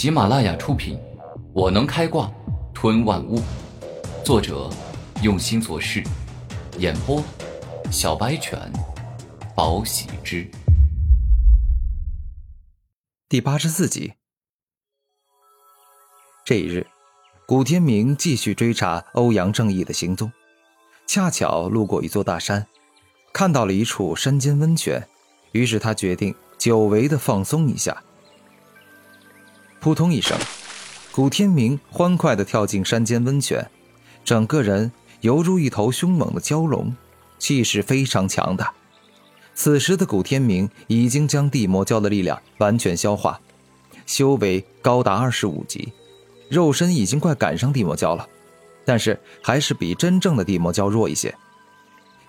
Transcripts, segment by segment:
喜马拉雅出品，《我能开挂吞万物》，作者用心做事，演播小白犬，宝喜之，第八十四集。这一日，古天明继续追查欧阳正义的行踪，恰巧路过一座大山，看到了一处山间温泉，于是他决定久违的放松一下。扑通一声，古天明欢快地跳进山间温泉，整个人犹如一头凶猛的蛟龙，气势非常强大。此时的古天明已经将地魔蛟的力量完全消化，修为高达二十五级，肉身已经快赶上地魔蛟了，但是还是比真正的地魔蛟弱一些。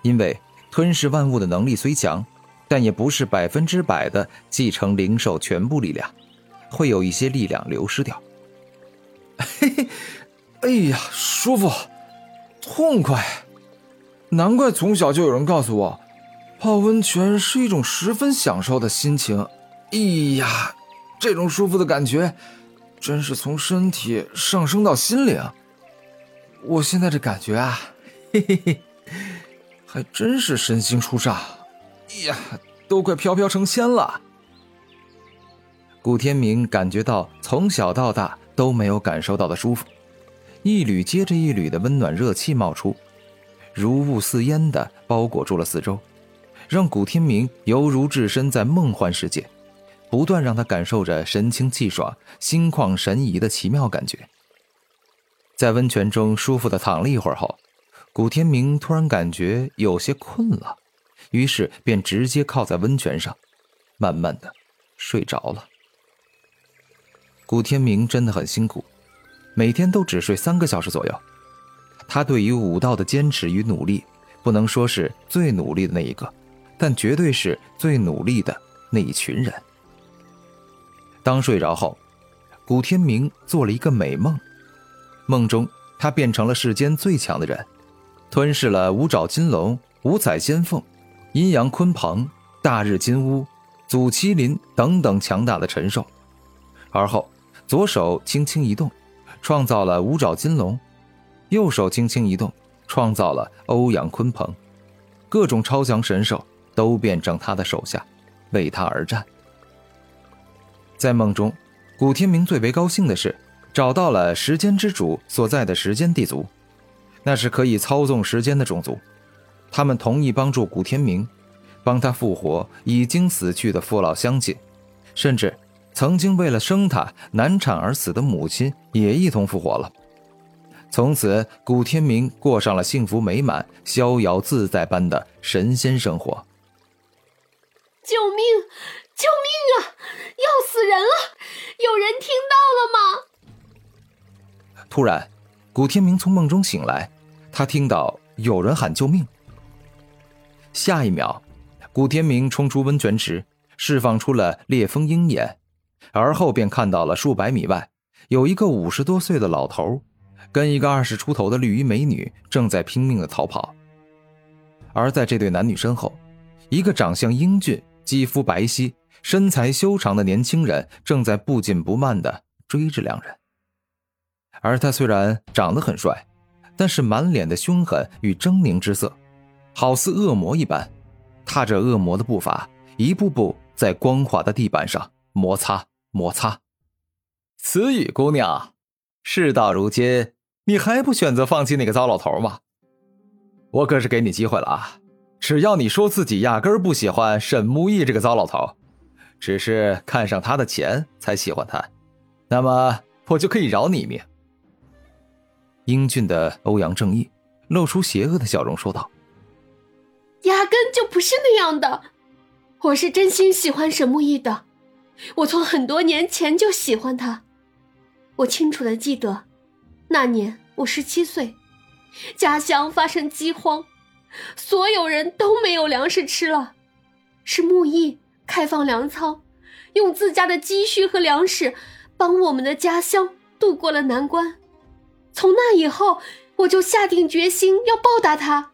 因为吞噬万物的能力虽强，但也不是百分之百的继承灵兽全部力量。会有一些力量流失掉。嘿嘿，哎呀，舒服，痛快！难怪从小就有人告诉我，泡温泉是一种十分享受的心情。哎呀，这种舒服的感觉，真是从身体上升到心灵。我现在这感觉啊，嘿嘿嘿，还真是身心舒畅。哎呀，都快飘飘成仙了。古天明感觉到从小到大都没有感受到的舒服，一缕接着一缕的温暖热气冒出，如雾似烟的包裹住了四周，让古天明犹如置身在梦幻世界，不断让他感受着神清气爽、心旷神怡的奇妙感觉。在温泉中舒服的躺了一会儿后，古天明突然感觉有些困了，于是便直接靠在温泉上，慢慢的睡着了。古天明真的很辛苦，每天都只睡三个小时左右。他对于武道的坚持与努力，不能说是最努力的那一个，但绝对是最努力的那一群人。当睡着后，古天明做了一个美梦，梦中他变成了世间最强的人，吞噬了五爪金龙、五彩仙凤、阴阳鲲鹏、大日金乌、祖麒麟等等强大的神兽，而后。左手轻轻一动，创造了五爪金龙；右手轻轻一动，创造了欧阳鲲鹏。各种超强神兽都变成他的手下，为他而战。在梦中，古天明最为高兴的是找到了时间之主所在的时间地族，那是可以操纵时间的种族。他们同意帮助古天明，帮他复活已经死去的父老乡亲，甚至。曾经为了生他难产而死的母亲也一同复活了。从此，古天明过上了幸福美满、逍遥自在般的神仙生活。救命！救命啊！要死人了！有人听到了吗？突然，古天明从梦中醒来，他听到有人喊救命。下一秒，古天明冲出温泉池，释放出了烈风鹰眼。而后便看到了数百米外有一个五十多岁的老头，跟一个二十出头的绿衣美女正在拼命的逃跑。而在这对男女身后，一个长相英俊、肌肤白皙、身材修长的年轻人正在不紧不慢的追着两人。而他虽然长得很帅，但是满脸的凶狠与狰狞之色，好似恶魔一般，踏着恶魔的步伐，一步步在光滑的地板上摩擦。摩擦，慈雨姑娘，事到如今，你还不选择放弃那个糟老头吗？我可是给你机会了啊！只要你说自己压根儿不喜欢沈木易这个糟老头，只是看上他的钱才喜欢他，那么我就可以饶你一命。英俊的欧阳正义露出邪恶的笑容说道：“压根就不是那样的，我是真心喜欢沈木易的。”我从很多年前就喜欢他，我清楚的记得，那年我十七岁，家乡发生饥荒，所有人都没有粮食吃了，是木易开放粮仓，用自家的积蓄和粮食，帮我们的家乡渡过了难关。从那以后，我就下定决心要报答他。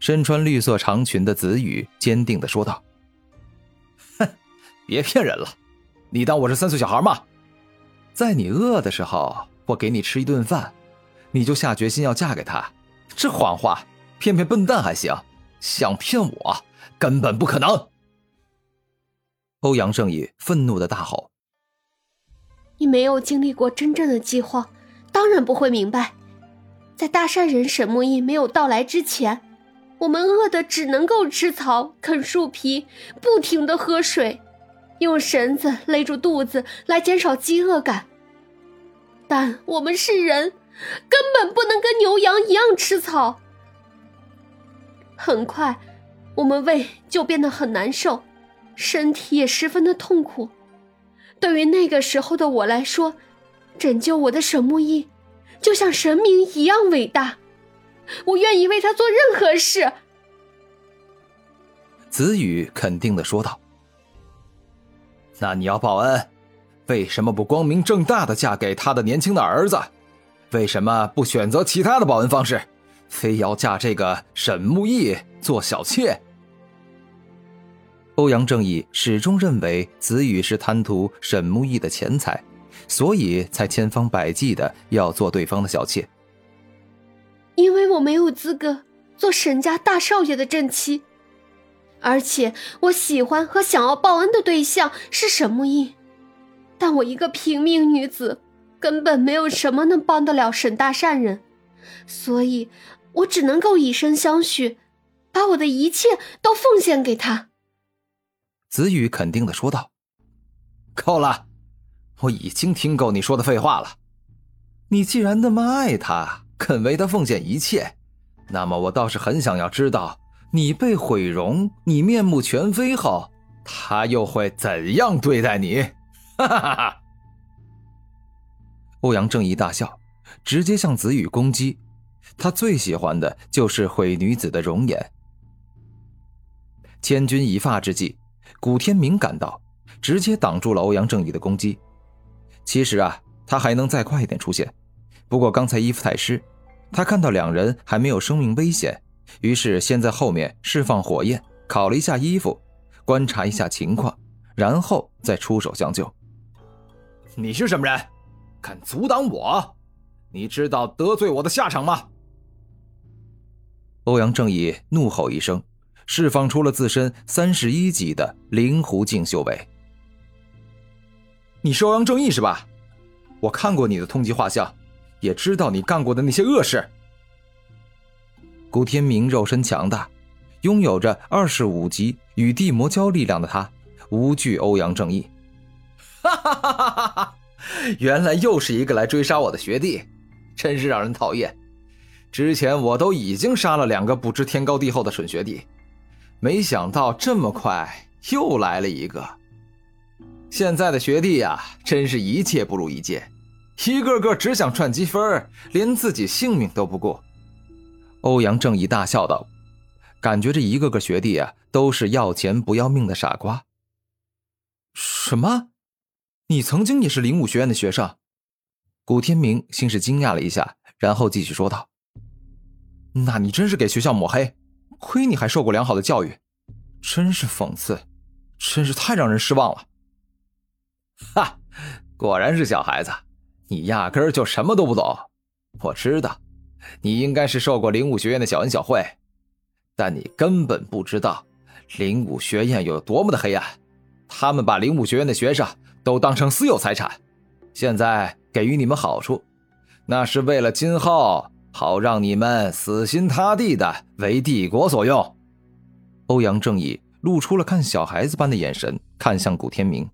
身穿绿色长裙的子羽坚定的说道。别骗人了，你当我是三岁小孩吗？在你饿的时候，我给你吃一顿饭，你就下决心要嫁给他？这谎话，骗骗笨蛋还行，想骗我，根本不可能！欧阳正义愤怒的大吼：“你没有经历过真正的饥荒，当然不会明白，在大善人沈木易没有到来之前。”我们饿的只能够吃草、啃树皮，不停的喝水，用绳子勒住肚子来减少饥饿感。但我们是人，根本不能跟牛羊一样吃草。很快，我们胃就变得很难受，身体也十分的痛苦。对于那个时候的我来说，拯救我的沈木易，就像神明一样伟大。我愿意为他做任何事。”子羽肯定的说道。“那你要报恩，为什么不光明正大的嫁给他的年轻的儿子？为什么不选择其他的报恩方式，非要嫁这个沈木易做小妾？”欧阳正义始终认为子羽是贪图沈木易的钱财，所以才千方百计的要做对方的小妾。因为我没有资格做沈家大少爷的正妻，而且我喜欢和想要报恩的对象是沈木易，但我一个平民女子，根本没有什么能帮得了沈大善人，所以我只能够以身相许，把我的一切都奉献给他。子羽肯定的说道：“够了，我已经听够你说的废话了。你既然那么爱他。”肯为他奉献一切，那么我倒是很想要知道，你被毁容，你面目全非后，他又会怎样对待你？哈哈哈哈！欧阳正义大笑，直接向子羽攻击。他最喜欢的就是毁女子的容颜。千钧一发之际，古天明赶到，直接挡住了欧阳正义的攻击。其实啊，他还能再快一点出现，不过刚才衣服太湿。他看到两人还没有生命危险，于是先在后面释放火焰，烤了一下衣服，观察一下情况，然后再出手相救。你是什么人？敢阻挡我？你知道得罪我的下场吗？欧阳正义怒吼一声，释放出了自身三十一级的灵狐境修为。你是欧阳正义是吧？我看过你的通缉画像。也知道你干过的那些恶事。古天明肉身强大，拥有着二十五级与地魔交力量的他，无惧欧阳正义。哈哈哈哈哈！原来又是一个来追杀我的学弟，真是让人讨厌。之前我都已经杀了两个不知天高地厚的蠢学弟，没想到这么快又来了一个。现在的学弟呀，真是一届不如一届。一个个只想赚积分，连自己性命都不顾。欧阳正义大笑道：“感觉这一个个学弟啊，都是要钱不要命的傻瓜。”什么？你曾经也是灵武学院的学生？古天明先是惊讶了一下，然后继续说道：“那你真是给学校抹黑，亏你还受过良好的教育，真是讽刺，真是太让人失望了。”哈，果然是小孩子。你压根儿就什么都不懂，我知道，你应该是受过灵武学院的小恩小惠，但你根本不知道灵武学院有多么的黑暗。他们把灵武学院的学生都当成私有财产，现在给予你们好处，那是为了今后好让你们死心塌地的为帝国所用。欧阳正义露出了看小孩子般的眼神，看向古天明。